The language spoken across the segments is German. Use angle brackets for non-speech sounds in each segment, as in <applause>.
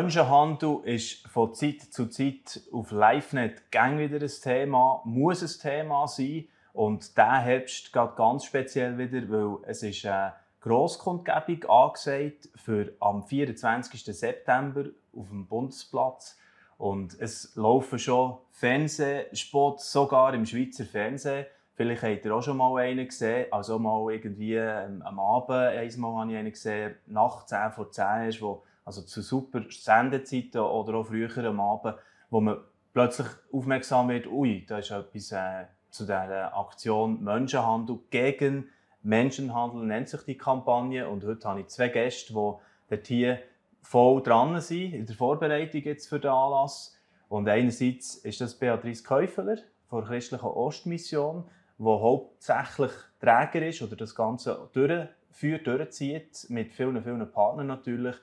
Menschenhandel ist von Zeit zu Zeit auf LiveNet gang wieder ein Thema, muss ein Thema sein. Und der Herbst geht ganz speziell wieder, weil es ist eine Grosskundgebung angesagt für am 24. September auf dem Bundesplatz. Und es laufen schon Fernsehspots, sogar im Schweizer Fernsehen. Vielleicht habt ihr auch schon mal einen gesehen. Also mal irgendwie ähm, am Abend einmal habe ich einen gesehen, nach 10 vor 10 ist, wo, also zu super Sendezeiten oder auch früher am Abend, wo man plötzlich aufmerksam wird, ui, da ist etwas äh, zu dieser Aktion Menschenhandel gegen Menschenhandel, nennt sich die Kampagne. Und heute habe ich zwei Gäste, die dort hier voll dran sind in der Vorbereitung jetzt für den Anlass. Und einerseits ist das Beatrice Käufeler von der Christlichen Ostmission, wo hauptsächlich Träger ist oder das Ganze durchführt, durchzieht, mit vielen, vielen Partnern natürlich.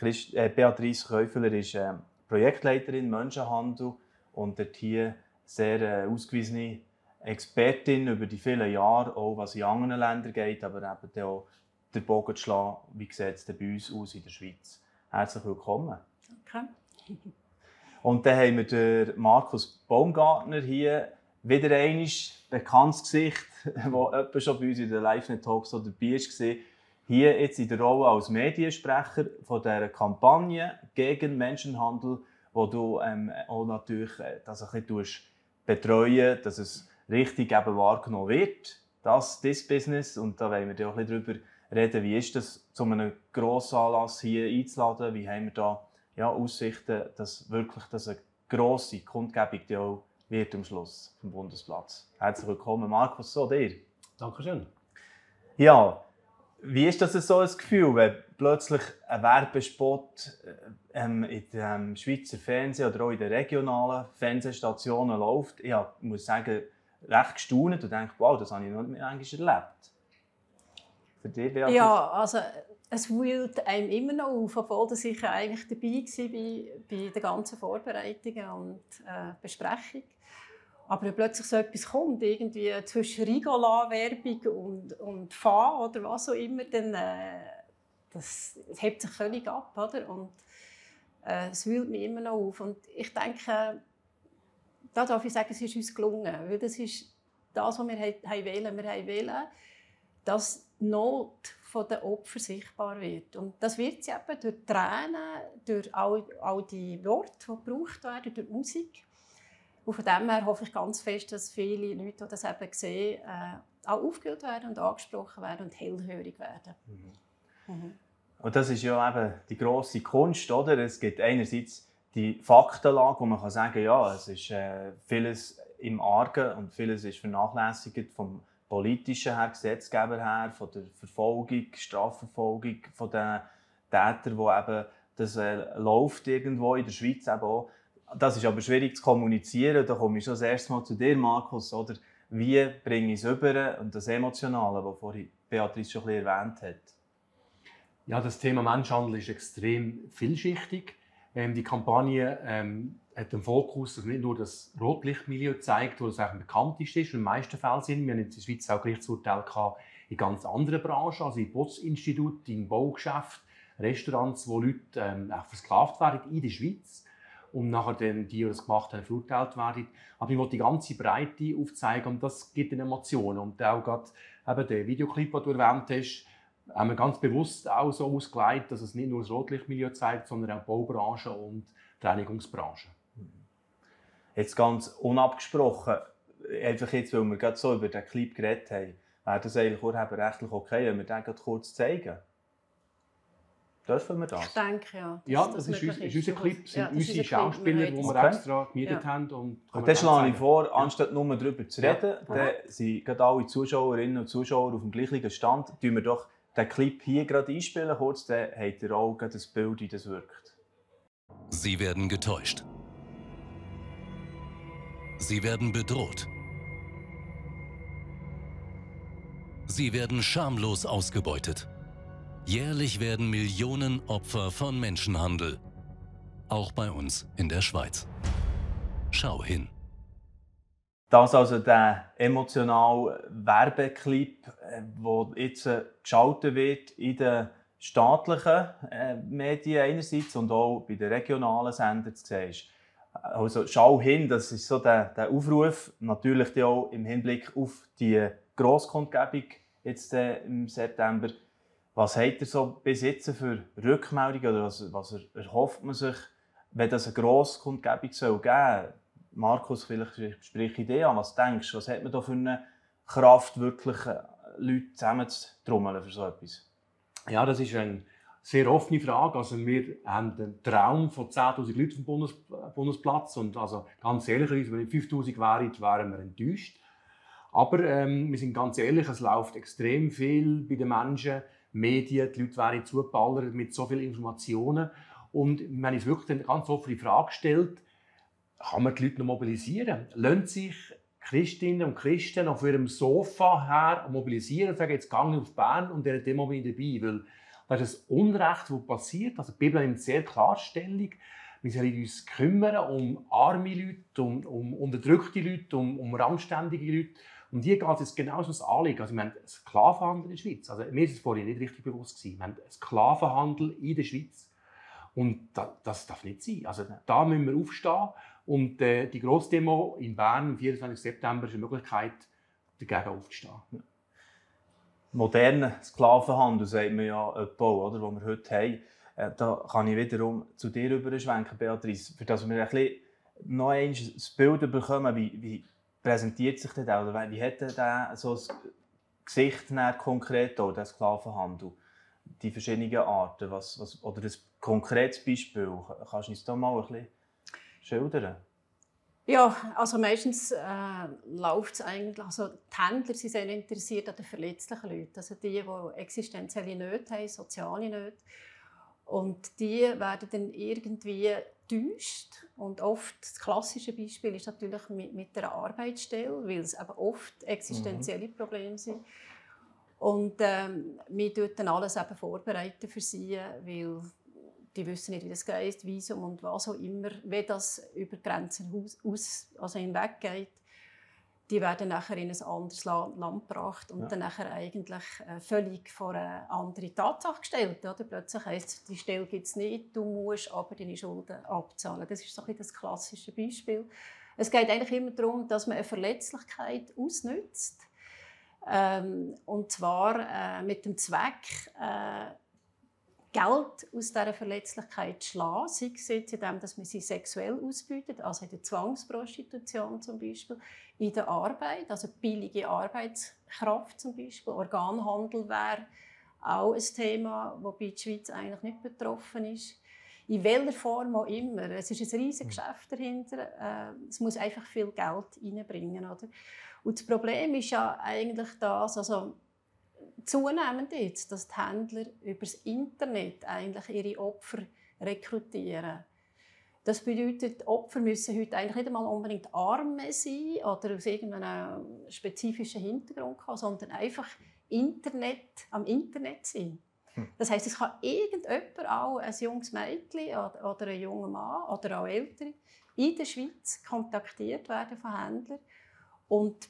Christ, äh, Beatrice Käufeler ist äh, Projektleiterin Menschenhandel und dort hier sehr äh, ausgewiesene Expertin über die vielen Jahre, auch was in anderen Ländern geht, aber eben auch den Bogen zu schlagen, wie sieht es bei uns aus in der Schweiz. Herzlich willkommen. Okay. Und dann haben wir den Markus Baumgartner hier, wieder ein bekanntes Gesicht, <laughs> das schon bei uns in den Live-Net-Talks dabei war. Hier jetzt in der Rolle als Mediensprecher von dieser Kampagne gegen Menschenhandel, wo du ähm, auch natürlich äh, das ein bisschen betreuen dass es richtig eben wahrgenommen wird, das, das Business. Und da wollen wir auch ein bisschen darüber reden, wie ist das, zu einem grossen Anlass hier einzuladen, wie haben wir da ja, Aussichten, dass wirklich das eine grosse Kundgebung die auch wird am Schluss vom Bundesplatz. Herzlich willkommen, Markus, so dir. Dankeschön. Ja, wie ist das so ein Gefühl, wenn plötzlich ein Werbespot äh, ähm, in dem Schweizer Fernsehen oder auch in den regionalen Fernsehstationen läuft? Ich muss sagen, recht gestaunt und denke, wow, das habe ich noch nicht eigentlich erlebt. Für dich, Beatrice? Ja, also es wühlt einem immer noch auf, obwohl ich eigentlich dabei war bei, bei den ganzen Vorbereitungen und äh, Besprechungen. Aber wenn plötzlich so etwas kommt, irgendwie zwischen Rigola-Werbung und, und Fa oder was auch immer, dann äh, das, das hebt sich völlig ab. Oder? Und äh, es wühlt mich immer noch auf. Und ich denke, da darf ich sagen, es ist uns gelungen. Weil das ist das, was wir wählen. Wir wählen, dass die Not der Opfer sichtbar wird. Und das wird sie eben durch Tränen, durch all, all die Worte, die gebraucht werden, durch Musik. Und von dem her hoffe ich ganz fest, dass viele Leute, die das eben sehen, äh, auch aufgehört werden und angesprochen werden und hellhörig werden. Mhm. Mhm. Und das ist ja eben die grosse Kunst, oder? Es gibt einerseits die Faktenlage, wo man kann sagen ja, es ist äh, vieles im Argen und vieles ist vernachlässigt vom politischen her, Gesetzgeber her, von der Verfolgung, Strafverfolgung von den Tätern, wo eben das äh, läuft irgendwo in der Schweiz eben auch. Das ist aber schwierig zu kommunizieren. Da komme ich schon das erste Mal zu dir, Markus. Oder wie bringe ich es über und das Emotionale, das vorhin Beatrice schon ein bisschen erwähnt hat? Ja, das Thema Menschhandel ist extrem vielschichtig. Ähm, die Kampagne ähm, hat den Fokus, dass nicht nur das Rotlichtmilieu zeigt, wo das eigentlich bekanntest ist, in den meisten Fällen sind. Wir haben in der Schweiz auch Gerichtsurteile in ganz anderen Branchen, also im Bootinstitut, im Baugeschäft, Restaurants, wo Leute ähm, versklavt werden in der Schweiz und nachher dann die, die das gemacht haben, verurteilt werden. Aber ich wollte die ganze Breite aufzeigen und das gibt eine Emotion. Und auch gerade eben der Videoclip, den du erwähnt hast, haben wir ganz bewusst auch so ausgelegt, dass es nicht nur das Rotlichtmilieu zeigt, sondern auch die Baubranche und die Reinigungsbranche. Jetzt ganz unabgesprochen, einfach jetzt, weil wir gerade so über den Clip geredet haben, wäre das eigentlich urheberrechtlich okay, wenn wir den kurz zeigen? Dürfen wir das? Ich denke, ja. ja, das, das ist, ist, ist, unser Clip. Das sind ja, unsere Schauspieler, die wir okay. extra gemietet ja. haben. Und, und das schlage ich vor, anstatt nur darüber zu reden, ja. dann sind gerade alle Zuschauerinnen und Zuschauer auf dem gleichen Stand, tun wir doch den Clip hier gerade einspielen, kurz, dann habt ihr auch das Bild, wie das wirkt. Sie werden getäuscht. Sie werden bedroht. Sie werden schamlos ausgebeutet. Jährlich werden Millionen Opfer von Menschenhandel. Auch bei uns in der Schweiz. Schau hin. Das also der emotionale Werbeclip, der äh, jetzt äh, geschaltet wird in den staatlichen äh, Medien einerseits und auch bei den regionalen Sendern zu sehen ist. Also schau hin, das ist so der, der Aufruf, natürlich auch im Hinblick auf die Grosskundgebung jetzt im September. Was hat er so bis jetzt für Rückmeldungen oder was, was erhofft man sich, wenn das eine Grosskundgebung soll geben Markus, vielleicht sprich Idee an, was denkst du, was hat man da für eine Kraft, wirklich äh, Leute zusammenzutrommeln für so etwas? Ja, das ist eine sehr offene Frage. Also wir haben einen Traum von 10'000 Leuten vom Bundes Bundesplatz und also ganz ehrlich, wenn es 5'000 wären, wären wir enttäuscht. Aber ähm, wir sind ganz ehrlich, es läuft extrem viel bei den Menschen, Medien, die Leute werden zugeballert mit so vielen Informationen. Und wenn ich wirklich eine ganz offene Frage stellt, kann man die Leute noch mobilisieren? Lassen sich Christinnen und Christen auf ihrem Sofa her mobilisieren und sagen, jetzt gehe ich auf Bern und dieser Demo bin ich dabei. Weil das ist das Unrecht, das passiert. Also die Bibel nimmt sehr klar Stellung. Wir sollen uns kümmern um arme Leute, um, um unterdrückte Leute, um, um randständige Leute. Und hier geht es genauso das Anliegen. Also wir haben Sklavenhandel in der Schweiz. Also mir ist es vorhin nicht richtig bewusst gewesen. Wir haben Sklavenhandel in der Schweiz. Und das, das darf nicht sein. Also da müssen wir aufstehen. Und äh, die Grossdemo in Bern am 24. September ist eine Möglichkeit, dagegen aufzustehen. Ja. Modernen Sklavenhandel, sagt man ja etwa, oder, den wir heute haben. Äh, da kann ich wiederum zu dir überschwenken, Beatrice, für das wir ein bisschen noch ein Bild bekommen, wie, wie präsentiert sich auch, oder wie hat der so ein Gesicht konkret auch, der Sklavenhandel? Die verschiedenen Arten, was, was, oder ein konkretes Beispiel, kannst du uns da mal ein bisschen schildern? Ja, also meistens äh, läuft es eigentlich, also die Händler sind sehr interessiert an den verletzlichen Leuten, also die, die existenzielle Nöte haben, soziale Nöte. Und die werden dann irgendwie täuscht. Und oft, das klassische Beispiel ist natürlich mit, mit der Arbeitsstelle, weil es eben oft existenzielle mhm. Probleme sind. Und ähm, wir tun dann alles eben vorbereiten für sie, weil die wissen nicht, wie das geht, Visum und was auch immer, wie das über Grenzen aus, also hinweg geht. Die werden nachher in ein anderes Land gebracht und ja. dann nachher eigentlich äh, völlig vor eine andere Tatsache gestellt. Oder? Plötzlich heisst die Stelle gibt es nicht, du musst aber deine Schulden abzahlen. Das ist so ein das klassische Beispiel. Es geht eigentlich immer darum, dass man eine Verletzlichkeit ausnützt. Ähm, und zwar äh, mit dem Zweck, äh, Geld aus dieser Verletzlichkeit schlagen, sei es jetzt indem dass man sie sexuell ausbeutet, also in der Zwangsprostitution zum Beispiel, in der Arbeit, also billige Arbeitskraft zum Beispiel, Organhandel wäre auch ein Thema, wobei die Schweiz eigentlich nicht betroffen ist. In welcher Form auch immer. Es ist ein riesiges Geschäft dahinter. Äh, es muss einfach viel Geld reinbringen. Oder? Und das Problem ist ja eigentlich das, also zunehmend jetzt, dass die Händler über das Internet eigentlich ihre Opfer rekrutieren. Das bedeutet, die Opfer müssen heute eigentlich nicht einmal unbedingt Arme sein oder aus irgendeinem spezifischen Hintergrund haben, sondern einfach Internet, am Internet sein. Hm. Das heißt, es kann irgendjemand, auch ein junges Mädchen oder ein junger Mann oder auch Ältere, in der Schweiz kontaktiert werden von Händlern und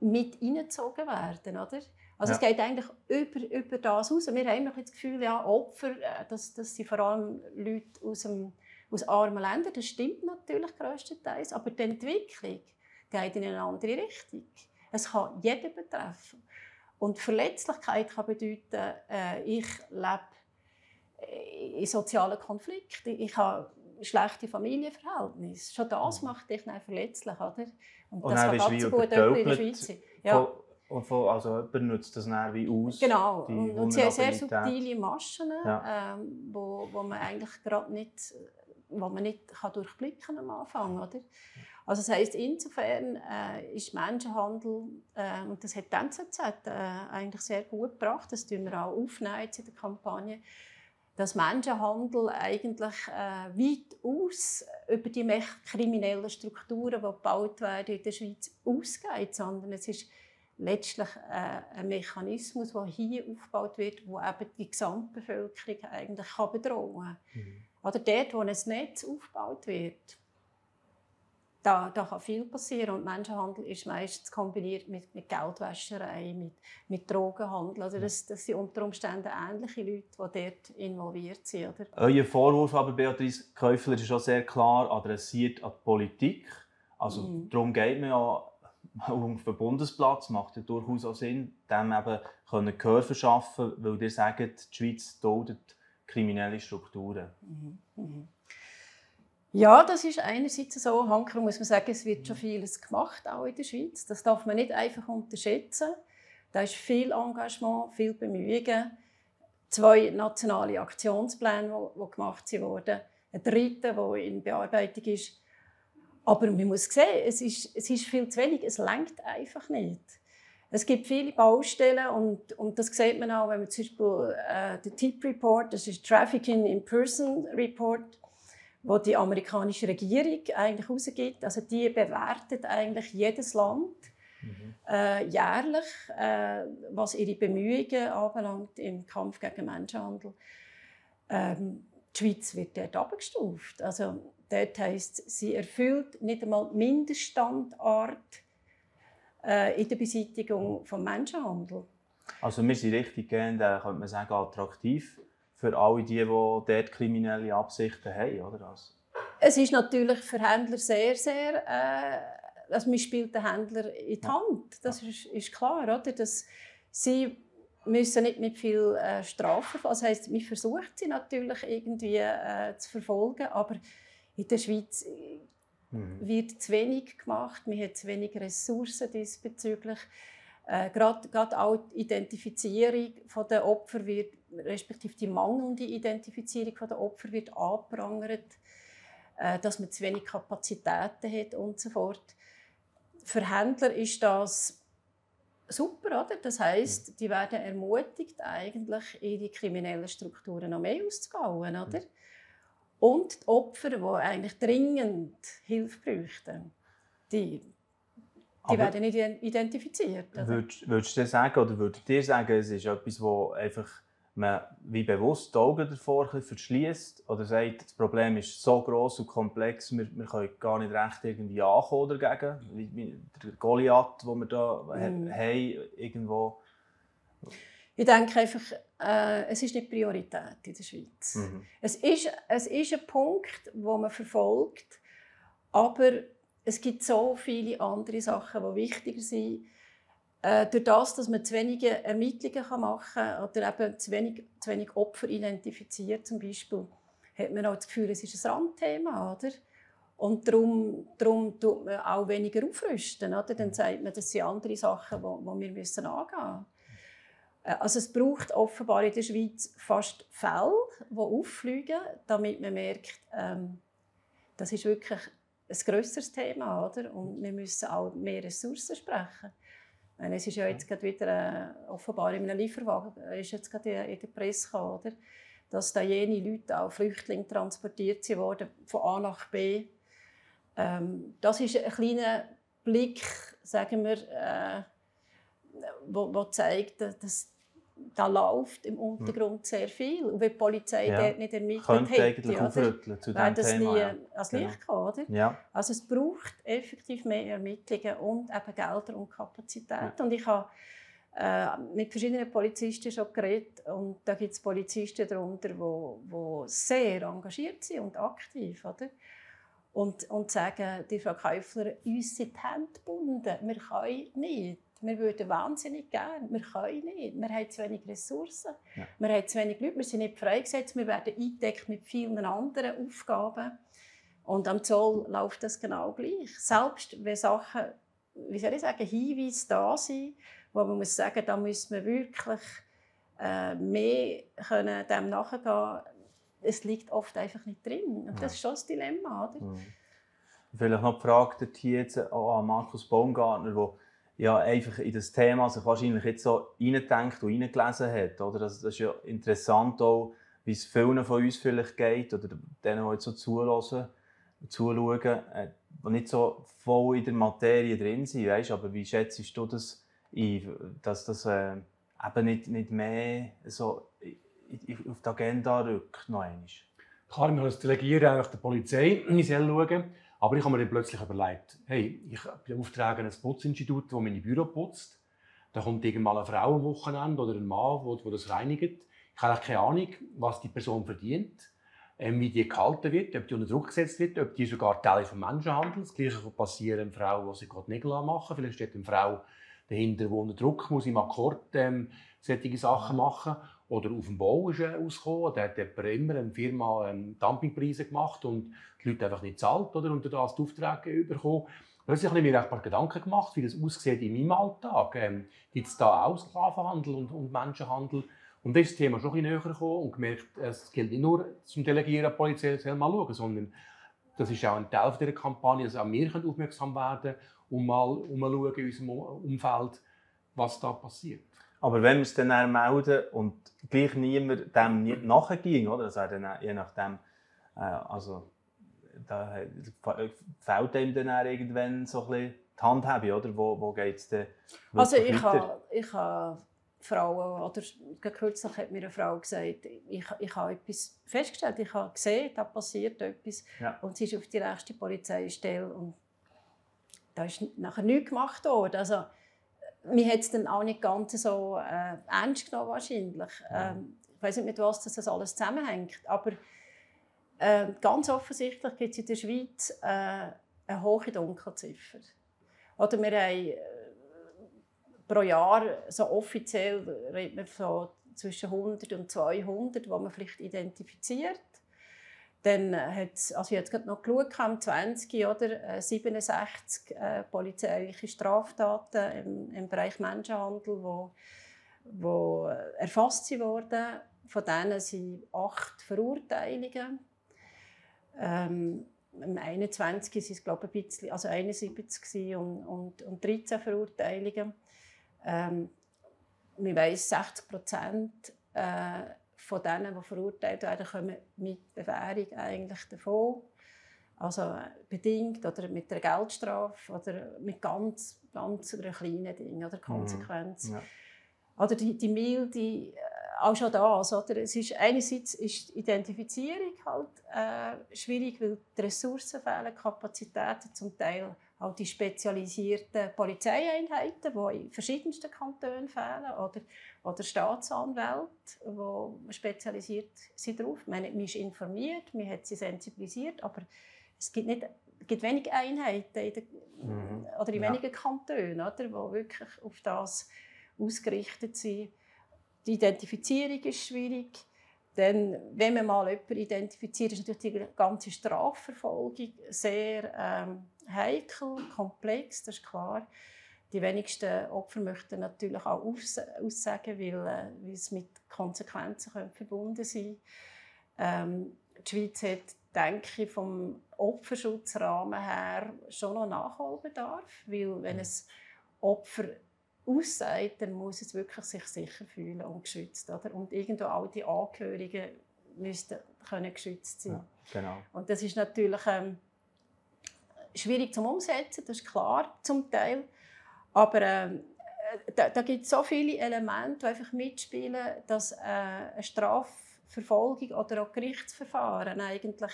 mit eingezogen werden. Oder? Also ja. es geht eigentlich über, über das aus. Wir haben das Gefühl, ja, Opfer, äh, das, das sind vor allem Leute aus, dem, aus armen Ländern. Das stimmt natürlich größtenteils, aber die Entwicklung geht in eine andere Richtung. Es kann jeden betreffen. Und Verletzlichkeit kann bedeuten, äh, ich lebe in sozialen Konflikten, ich habe schlechte Familienverhältnisse. Schon das mhm. macht dich dann verletzlich, oder? Und, Und das kann ganz gut in der Schweiz Ja. Also jemand nutzt das dann wie aus. Genau. Und, und sie haben sehr subtile Maschen, ja. ähm, wo, wo man eigentlich gerade nicht, wo man nicht kann durchblicken am Anfang, oder? Also das heisst, insofern äh, ist Menschenhandel, äh, und das hat die NZZ äh, eigentlich sehr gut gebracht, das tun wir auch aufnehmen jetzt in der Kampagne, dass Menschenhandel eigentlich äh, weit aus über die kriminellen Strukturen, die gebaut werden in der Schweiz, ausgeht, sondern es ist letztlich äh, ein Mechanismus, der hier aufgebaut wird, wo eben die Gesamtbevölkerung eigentlich kann bedrohen kann. Mhm. Oder dort, wo ein Netz aufgebaut wird, da, da kann viel passieren und Menschenhandel ist meistens kombiniert mit, mit Geldwäscherei, mit, mit Drogenhandel. Also das, das sind unter Umständen ähnliche Leute, die dort involviert sind. Oder? Euer Vorwurf aber, Beatrice Käufler, ist schon sehr klar adressiert an die Politik. Also mhm. darum geht man ja auf den Bundesplatz, macht ja durchaus auch Sinn, dem eben können Gehör verschaffen, weil ihr sagt, die Schweiz duldet kriminelle Strukturen. Mhm. Mhm. Ja, das ist einerseits so. Hanker muss man sagen, es wird schon vieles gemacht, auch in der Schweiz. Das darf man nicht einfach unterschätzen. Da ist viel Engagement, viel Bemühungen. Zwei nationale Aktionspläne, die gemacht wurden. Ein dritter, der in Bearbeitung ist. Aber man muss sehen, es ist, es ist viel zu wenig. Es lenkt einfach nicht. Es gibt viele Baustellen und, und das sieht man auch, wenn man zum Beispiel äh, den TIP Report, das ist Trafficking in Person Report, wo die amerikanische Regierung eigentlich rausgibt. Also die bewertet eigentlich jedes Land mhm. äh, jährlich, äh, was ihre Bemühungen anbelangt im Kampf gegen Menschenhandel. Ähm, die Schweiz wird dort abgestuft. Also dort heisst, sie erfüllt nicht einmal die Mindeststandard äh, in der Beseitigung von Menschenhandel. Also wir sind richtig gehend, äh, könnte man sagen, attraktiv für alle die, die dort kriminelle Absichten haben, oder? Also. Es ist natürlich für Händler sehr, sehr... Äh, also man spielt den Händler in die Hand, das ist, ist klar, oder? Dass sie müssen nicht mit viel äh, Strafen, das heißt, man versucht sie natürlich irgendwie äh, zu verfolgen, aber in der Schweiz mhm. wird zu wenig gemacht, man hat zu wenig Ressourcen diesbezüglich. Äh, gerade, gerade auch die Identifizierung der Opfer wird, respektive die mangelnde Identifizierung der Opfer wird angeprangert, äh, dass man zu wenig Kapazitäten hat und so fort. Für Händler ist das super, oder? Das heißt, mhm. die werden ermutigt, eigentlich ihre kriminellen Strukturen noch mehr auszubauen, oder? Und die Opfer, die eigentlich dringend Hilfe bräuchten, die die Aber werden nicht identifiziert. Würdest, würdest du sagen, oder würdet ihr sagen, es ist etwas, wo einfach man wie bewusst die Augen davor verschließt oder sagt, das Problem ist so groß und komplex, wir, wir können gar nicht recht irgendwie ankommen dagegen, wie, wie der Goliath, den wir da mm. haben, irgendwo. Ich denke einfach, äh, es ist nicht Priorität in der Schweiz. Mhm. Es, ist, es ist ein Punkt, wo man verfolgt, aber es gibt so viele andere Sachen, die wichtiger sind. Äh, durch das, dass man zu wenige Ermittlungen machen kann oder eben zu wenig, zu wenig Opfer identifiziert, zum Beispiel, hat man auch das Gefühl, es ist ein Randthema. Oder? Und darum, darum tut man auch weniger aufrüsten. Oder? Dann sagt man, das sind andere Sachen, die, die wir müssen angehen müssen. Äh, also es braucht offenbar in der Schweiz fast Fälle, die auffliegen, damit man merkt, ähm, das ist wirklich ein grösseres Thema, oder? Und wir müssen auch mehr Ressourcen sprechen. Meine, es ist ja jetzt gerade wieder äh, offenbar in einem Lieferwagen ist jetzt gerade in der Presse gekommen, oder? dass da jene Leute, auch Flüchtlinge, transportiert wurden von A nach B. Ähm, das ist ein kleiner Blick, sagen wir, äh, wo, wo zeigt, dass da läuft im Untergrund sehr viel. Und wenn die Polizei ja. dort nicht ermittelt Könnte hätte, eigentlich aufrütteln zu wäre das Thema, nie ja. ans Licht genau. gekommen. Ja. Also es braucht effektiv mehr Ermittlungen und eben Gelder und Kapazität. Ja. Und ich habe äh, mit verschiedenen Polizisten schon geredet und da gibt es Polizisten darunter, die sehr engagiert sind und aktiv. Oder? Und, und sagen, die Frau Käufler, uns sind die Hände gebunden, wir können nicht. Wir würden wahnsinnig gerne, wir können nicht. Wir haben zu wenig Ressourcen, ja. wir haben zu wenig Leute, wir sind nicht freigesetzt, wir werden eingedeckt mit vielen anderen Aufgaben. Und am Zoll läuft das genau gleich. Selbst wenn Sachen, wie soll ich sagen, Hinweise da sind, wo man muss sagen, da müssen wir wirklich äh, mehr können dem nachgehen es liegt oft einfach nicht drin. Und das ist schon das Dilemma. Oder? Mhm. Vielleicht noch die Frage hier jetzt an Markus Baumgartner, der ja, einfach in das Thema sich wahrscheinlich jetzt so reingedenkt und reingelesen hat. Oder? Das, das ist ja interessant auch, wie es vielen von uns vielleicht geht oder denen, die jetzt so zuhören, zuschauen, äh, die nicht so voll in der Materie drin sind. Weißt? Aber wie schätzt du das ein, dass das äh, eben nicht, nicht mehr so auf die Agenda rückt? Noch einmal? Klar, wir das delegieren eigentlich der Polizei, sie schauen. Aber ich habe mir dann plötzlich überlegt, hey, ich beauftrage ein Putzinstitut, das meine Büro putzt. Da kommt irgendwann eine Frau am Wochenende oder ein Mann, der das reinigt. Ich habe keine Ahnung, was die Person verdient, ähm, wie die gehalten wird, ob die unter Druck gesetzt wird, ob die sogar Teil des Menschenhandels. Das Gleiche kann passieren einer Frau, die sich gerade Nägel machen Vielleicht steht eine Frau dahinter, die unter Druck muss im Akkord ähm, solche Sachen machen oder auf dem Bau ist er ausgekommen, da hat jemand immer eine Firma ähm, Dumpingpreise gemacht und die Leute einfach nicht zahlt oder und das die Aufträge bekommen. Plötzlich habe ich mir ein paar Gedanken gemacht, wie das aussieht in meinem Alltag. Ähm, Gibt es da auch Sklavenhandel und, und Menschenhandel? Und das Thema schon ein bisschen näher gekommen und gemerkt, es gilt nicht nur zum Delegieren der Polizei mal schauen, sondern das ist auch ein Teil dieser Kampagne, dass auch wir aufmerksam werden und mal umschauen in unserem Umfeld, was da passiert. Aber wenn wir es dann melden und gleich niemand dem nicht nachging, oder? Also dann, je nachdem, äh, also da fehlt ihm dann irgendwann so ein bisschen die Handhabe, oder? Wo, wo geht es dann Also ich habe, ich habe Frauen, oder kürzlich hat mir eine Frau gesagt, ich, ich habe etwas festgestellt, ich habe gesehen, da passiert etwas ja. und sie ist auf die nächste Polizeistelle und da ist nachher nichts gemacht worden. Also, mir hat es dann auch nicht ganz so äh, ernst genommen wahrscheinlich. Ähm, ich weiß nicht, mit was das alles zusammenhängt, aber äh, ganz offensichtlich gibt es in der Schweiz äh, eine hohe Dunkelziffer. Oder wir haben äh, pro Jahr, so offiziell redet man von zwischen 100 und 200, die man vielleicht identifiziert. Dann hat also ich habe noch geschaut, am 20 oder 67 äh, polizeiliche Straftaten im, im Bereich Menschenhandel, wo, wo erfasst wurden. Von denen sind acht Verurteilungen. Ähm, im 21 sind es glaube ich, ein bisschen, also 71 und, und, und 13 Verurteilungen. Ähm, man weiss, 60 Prozent äh, von denen, die verurteilt werden, kommen mit Bewährung eigentlich davon. Also bedingt oder mit der Geldstrafe oder mit ganz, ganz kleinen Dingen oder Konsequenzen. Mhm. Ja. Oder die, die milde, äh, auch schon das. Oder? Es ist, einerseits ist die Identifizierung halt, äh, schwierig, weil die Ressourcen fehlen, Kapazitäten zum Teil auch die spezialisierten Polizeieinheiten, die in verschiedensten Kantonen fehlen, oder, oder Staatsanwälte, die spezialisiert sind darauf. Man, ist informiert, man hat sie sensibilisiert, aber es gibt, nicht, es gibt wenige Einheiten in den, mhm. oder in ja. wenigen Kantonen, oder, die wirklich auf das ausgerichtet sind. Die Identifizierung ist schwierig. Denn wenn man mal jemanden identifiziert, ist natürlich die ganze Strafverfolgung sehr ähm, heikel, komplex, das ist klar. Die wenigsten Opfer möchten natürlich auch aussagen, weil, äh, weil es mit Konsequenzen verbunden sein ähm, Die Schweiz hat, denke ich, vom Opferschutzrahmen her schon noch Nachholbedarf, weil wenn es Opfer aussagt, dann muss es wirklich sich sicher fühlen und geschützt. Oder? Und irgendwo auch die Angehörigen müssten können geschützt sein. Ja, genau. Und das ist natürlich ähm, schwierig zum Umsetzen, das ist klar zum Teil. Aber ähm, da, da gibt es so viele Elemente, die einfach mitspielen, dass äh, eine Strafverfolgung oder auch Gerichtsverfahren eigentlich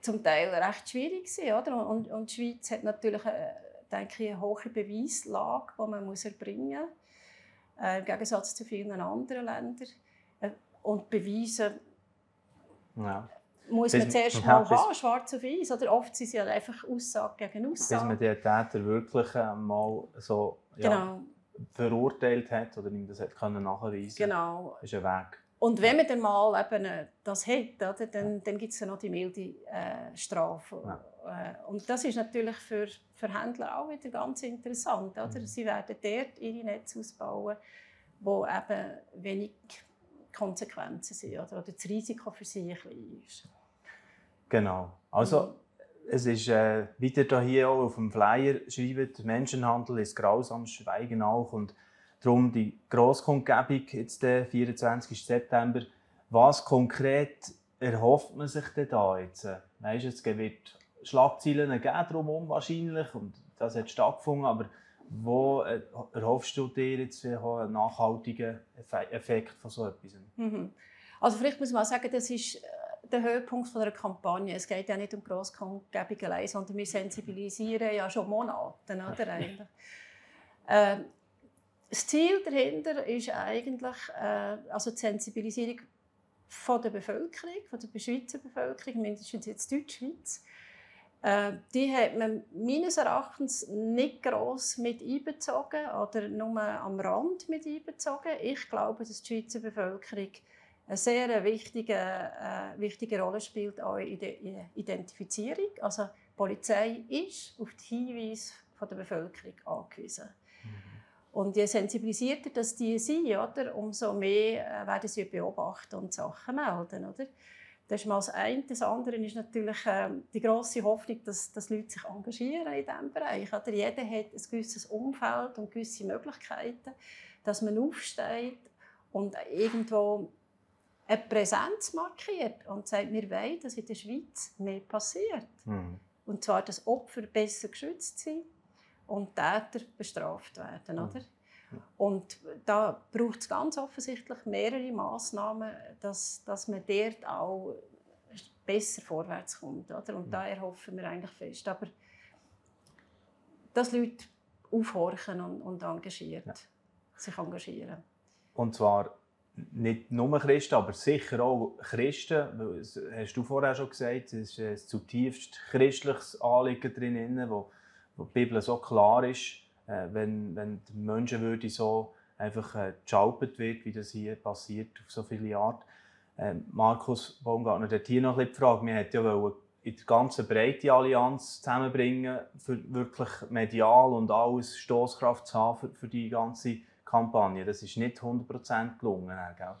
zum Teil recht schwierig sind. Oder? Und, und die Schweiz hat natürlich eine, denke ich, eine hohe Beweislage, die man muss erbringen muss, äh, im Gegensatz zu vielen anderen Ländern. Äh, und Beweise ja muss man zuerst mal ja, haben, schwarz auf weiß. Oder oft sind es ja einfach Aussage gegen Aussage. Bis man den Täter wirklich äh, mal so ja, genau. verurteilt hat oder ihm das hat können nachweisen genau. ist ein Weg. Und wenn man dann mal eben äh, das hat, oder, dann, dann gibt es ja noch die milde äh, Strafe. Ja. Äh, und das ist natürlich für, für Händler auch wieder ganz interessant. Oder? Mhm. Sie werden dort ihre Netze ausbauen, wo eben wenig Konsequenzen sind oder, oder das Risiko für sie klein ist. Genau. Also, mhm. es ist äh, wieder hier auch auf dem Flyer schreibt, Menschenhandel ist grausames Schweigen auch und darum die Grosskundgebung jetzt der 24. September. Was konkret erhofft man sich denn da jetzt? Weißt, es wird Schlagzeilen geben drumherum wahrscheinlich und das hat stattgefunden, aber wo äh, erhoffst du dir jetzt einen nachhaltigen Effekt von so etwas? Mhm. Also vielleicht muss man sagen, das ist äh, der Höhepunkt einer Kampagne. Es geht ja nicht um Grosskundgebungen, sondern wir sensibilisieren ja schon Monate. Oder, <laughs> eigentlich. Äh, das Ziel dahinter ist eigentlich äh, also die Sensibilisierung von der Bevölkerung, von der Schweizer Bevölkerung, mindestens jetzt Deutschschweiz. Äh, die hat man meines Erachtens nicht gross mit einbezogen oder nur am Rand mit einbezogen. Ich glaube, dass die Schweizer Bevölkerung eine sehr wichtige, äh, wichtige Rolle spielt auch in der Identifizierung. Also die Polizei ist auf die Hinweise von der Bevölkerung angewiesen. Mhm. Und je sensibilisierter dass die sind, oder, umso mehr äh, werden sie beobachten und Sachen melden. Oder? Das ist mal das eine. Das andere ist natürlich äh, die große Hoffnung, dass, dass Leute sich engagieren in diesem Bereich. Oder jeder hat ein gewisses Umfeld und gewisse Möglichkeiten, dass man aufsteht und irgendwo eine Präsenz markiert und sagt, wir wollen, dass in der Schweiz mehr passiert. Mhm. Und zwar, dass Opfer besser geschützt sind und Täter bestraft werden. Mhm. Oder? Und da braucht es ganz offensichtlich mehrere Massnahmen, dass, dass man dort auch besser vorwärts kommt. Oder? Und da erhoffen wir eigentlich fest. Aber dass Leute aufhorchen und, und engagiert, ja. sich engagieren. Und zwar nicht nur Christen, aber sicher auch Christen. Das hast du vorher schon gesagt, es ist ein zutiefst christliches Anliegen drin, wo, die Bibel so klar ist äh, wenn, wenn die Menschenwürde so einfach äh, wird, wie das hier passiert auf so viele Jahre. Äh, Markus Baumgartner, der hier noch ein die Frage, wir hätten ja in der ganzen Breite Allianz zusammenbringen, für wirklich medial und alles Stoßkraft zu haben für, für die ganze Kampagne. Das ist nicht 100% gelungen. Gell?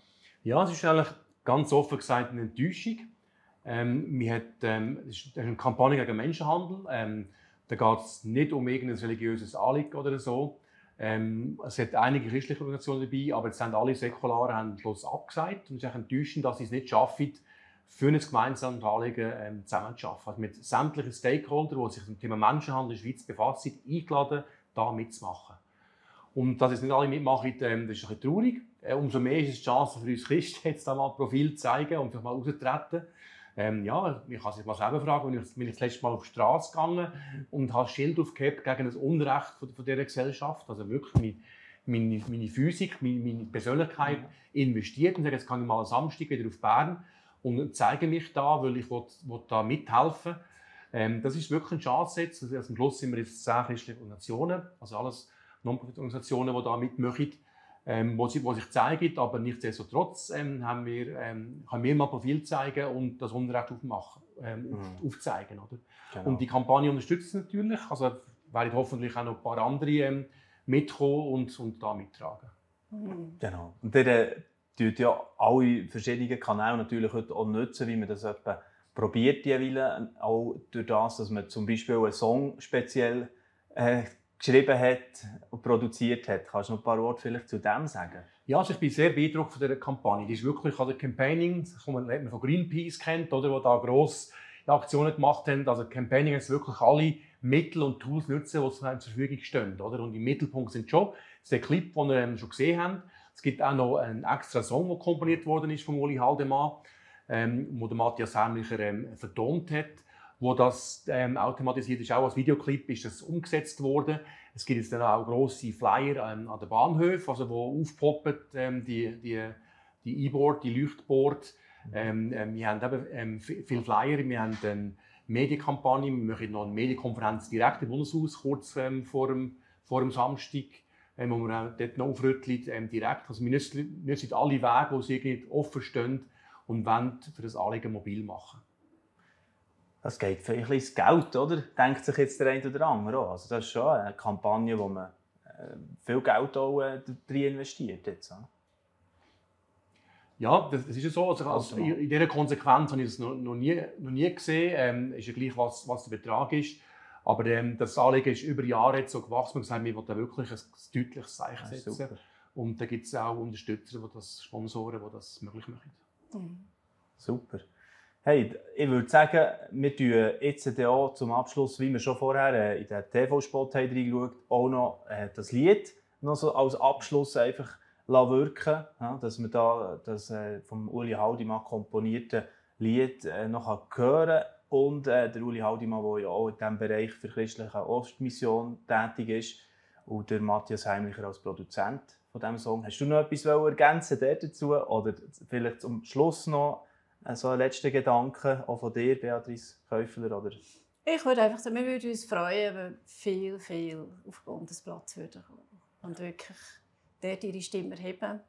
Ja, es ist eigentlich ganz offen gesagt eine Enttäuschung. Ähm, wir hat, ähm, es ist eine Kampagne gegen Menschenhandel. Ähm, da geht es nicht um irgendein religiöses Anliegen oder so. Ähm, es hat einige christliche Organisationen dabei, aber jetzt haben alle Säkularen haben Schluss abgesagt. Und es ist enttäuschend, dass sie es nicht schaffen, für ein gemeinsames Anliegen ähm, zusammenzuarbeiten. Also mit sämtlichen Stakeholdern, die sich mit dem Thema Menschenhandel in der Schweiz befassen, eingeladen, da mitzumachen. Und dass jetzt nicht alle mitmachen, ähm, das ist ein bisschen traurig. Äh, umso mehr ist es die Chance für uns Christen, jetzt da mal Profil zu zeigen und mal rauszutreten. Ähm, ja, ich kann sich mal selber fragen, wenn ich, bin ich das letzte Mal auf die Straße gegangen und habe Schild aufgehebt gegen das Unrecht von, von dieser Gesellschaft. Also wirklich meine, meine, meine Physik, meine, meine Persönlichkeit investiert und sage, jetzt kann ich mal am Samstag wieder auf Bern und zeige mich da, weil ich will, will da mithelfen ähm, Das ist wirklich eine Chance jetzt. Also am Schluss sind wir jetzt zehn christliche Organisationen, also alles Non-Profit-Organisationen, die da mitmachen ähm, wo, sie, wo sich zeigen, aber nichtsdestotrotz ähm, haben wir, ähm, können wir mal Profil zeigen und das Unrecht aufmachen, ähm, mhm. aufzeigen. Oder? Genau. Und die Kampagne unterstützt natürlich, also werden hoffentlich auch noch ein paar andere ähm, mitkommen und, und da mittragen. Mhm. Genau. Und der tut ja alle verschiedenen Kanäle natürlich heute auch nutzen, wie man das etwa probiert jeweils, auch durch das, dass man zum Beispiel einen Song speziell äh, geschrieben hat und produziert hat. Kannst du noch ein paar Worte vielleicht zu dem sagen? Ja, also ich bin sehr beeindruckt von dieser Kampagne. Die ist wirklich also Campaigning, das man von Greenpeace kennt, oder, wo da grosse Aktionen gemacht haben. Also Campaigning jetzt wirklich alle Mittel und Tools nutzen, die zur Verfügung stehen. Oder? Und im Mittelpunkt sind schon der Clip, den wir ähm, schon gesehen haben. Es gibt auch noch einen extra Song, der komponiert worden ist von Uli Haldemann, ähm, wo der Matthias Hermlicher ähm, vertont hat wo das ähm, automatisiert ist. Auch als Videoclip ist das umgesetzt worden. Es gibt jetzt dann auch grosse Flyer ähm, an den Bahnhöfen, also wo aufpoppen ähm, die, die, die E-Board, die Leuchtboard. Ähm, ähm, wir haben eben ähm, viele Flyer, wir haben eine Medienkampagne, wir machen noch eine Medienkonferenz direkt im Bundeshaus, kurz ähm, vor, dem, vor dem Samstag, ähm, wo wir auch dort noch aufrütteln, ähm, direkt. Also wir nutzen alle Wege, die irgendwie offen stehen und wollen für das Anliegen mobil machen das geht für ein ins Geld, oder? Denkt sich jetzt der eine oder andere auch. Also das ist schon eine Kampagne, wo man äh, viel Geld auch äh, drin investiert. Jetzt, ja, das, ist ja so. Also, also in dieser Konsequenz habe ich es noch, noch, nie, noch nie gesehen. Ähm, ist ja gleich, was, was der Betrag ist. Aber ähm, das Anliegen ist über Jahre jetzt so gewachsen. Wir haben wir wollen wirklich ein deutliches Zeichen setzen. Und da gibt es auch Unterstützer, die das, Sponsoren, die das möglich machen. Mhm. Super. Hey, ich würde sagen, wir tun jetzt auch zum Abschluss, wie wir schon vorher äh, in den TV-Spot reingeschaut auch noch äh, das Lied noch so als Abschluss einfach wirken ja, dass wir da das äh, vom Uli Haldimann komponierte Lied noch hören kann. Und der Uli Haldimann, der ja auch in diesem Bereich für christliche Ostmission tätig ist. Und der Matthias Heimlicher als Produzent von diesem Song. Hast du noch etwas ergänzen dazu? Oder vielleicht zum Schluss noch so ein letzter Gedanke auch von dir, Beatrice Käufler? Oder? Ich würde einfach sagen, wir würden uns freuen, wenn viel, viel auf den Bundesplatz würden kommen und wirklich dort ihre Stimme erheben.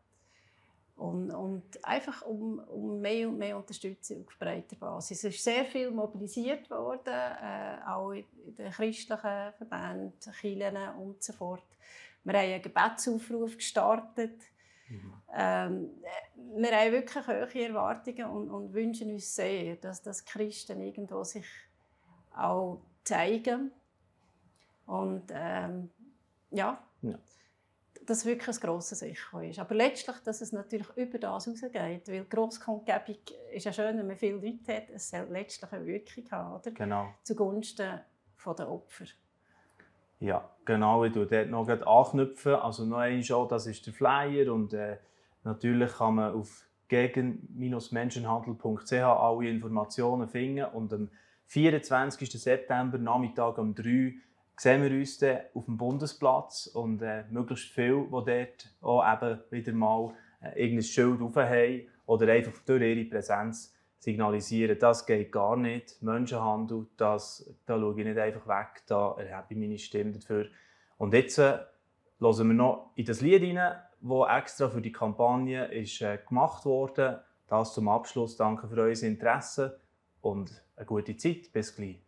Und, und einfach um, um, mehr und mehr Unterstützung auf breiter Basis. Es ist sehr viel mobilisiert worden, äh, auch in den christlichen Verbänden, Kirchen und so fort. Wir haben einen Gebetsaufruf gestartet. Mhm. Ähm, wir haben wirklich hohe Erwartungen und, und, wünschen uns sehr, dass, dass Christen irgendwo sich auch zeigen. Und ähm, ja, ja, dass wirklich ein grosses Echo ist. Aber letztlich, dass es natürlich über das rausgeht, weil Grosskundgebung ist ja schön, wenn man viele Leute hat, es soll letztlich eine Wirkung haben, oder? Genau. Zugunsten der Opfer. Ja, genau, ich tue dort noch anknüpfen. Also noch einmal, das ist der Flyer und äh, natürlich kann man auf gegen-menschenhandel.ch alle Informationen finden und am 24. September Nachmittag um 3 sehen wir uns dann auf dem Bundesplatz und äh, möglichst viele, die dort auch eben wieder mal äh, irgendein Schild haben oder einfach durch ihre Präsenz signalisieren, das geht gar nicht. Menschenhandel, das, da schaue ich nicht einfach weg, da erhebe ich meine Stimme dafür. Und jetzt äh, hören wir noch in das Lied hinein, das extra für die Kampagne ist, äh, gemacht wurde. Das zum Abschluss. Danke für euer Interesse und eine gute Zeit. Bis gleich.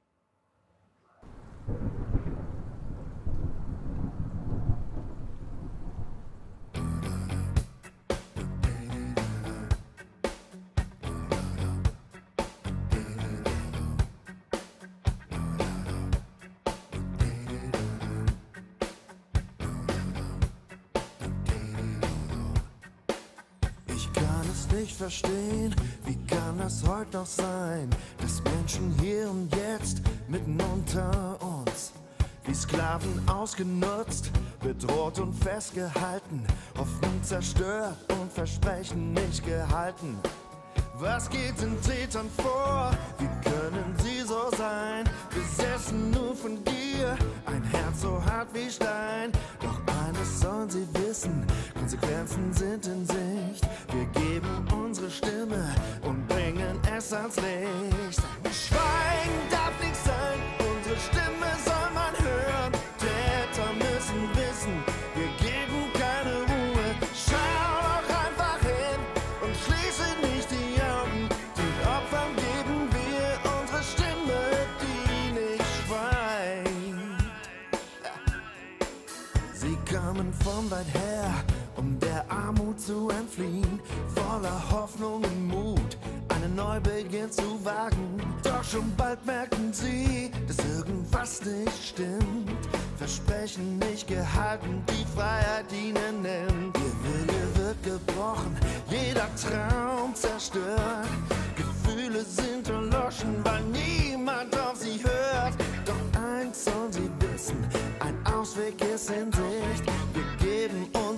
Verstehen, wie kann das heute noch sein, dass Menschen hier und jetzt mitten unter uns wie Sklaven ausgenutzt, bedroht und festgehalten, Hoffnung zerstört und Versprechen nicht gehalten. Was geht den Tätern vor? Wie können sie so sein? Besessen nur von Gier, ein Herz so hart wie Stein. Sollen sie wissen, Konsequenzen sind in Sicht. Wir geben unsere Stimme und bringen es ans Licht. Schweigen darf nicht sein, unsere Stimme voller Hoffnung und Mut, einen Neubeginn zu wagen. Doch schon bald merken sie, dass irgendwas nicht stimmt. Versprechen nicht gehalten, die Freiheit ihnen nimmt. Ihr Wille wird gebrochen, jeder Traum zerstört. Gefühle sind erloschen, weil niemand auf sie hört. Doch eins sollen sie wissen, ein Ausweg ist in Sicht. Wir geben unsere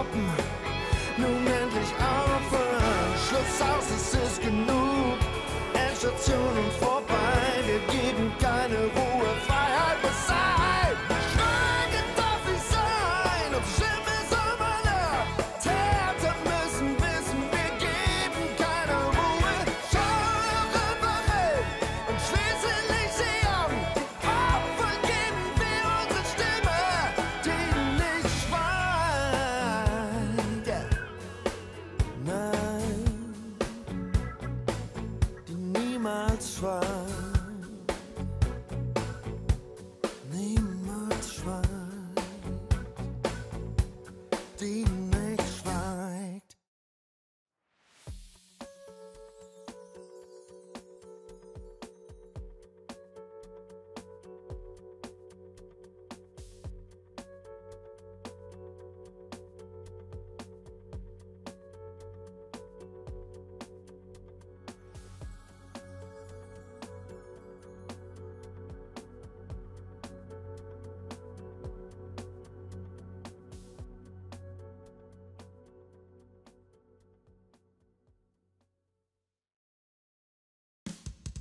stoppen, nun endlich aufhören. Schluss aus, es ist genug. Endstation und vorbei, wir geben keine Ruhe, Freiheit muss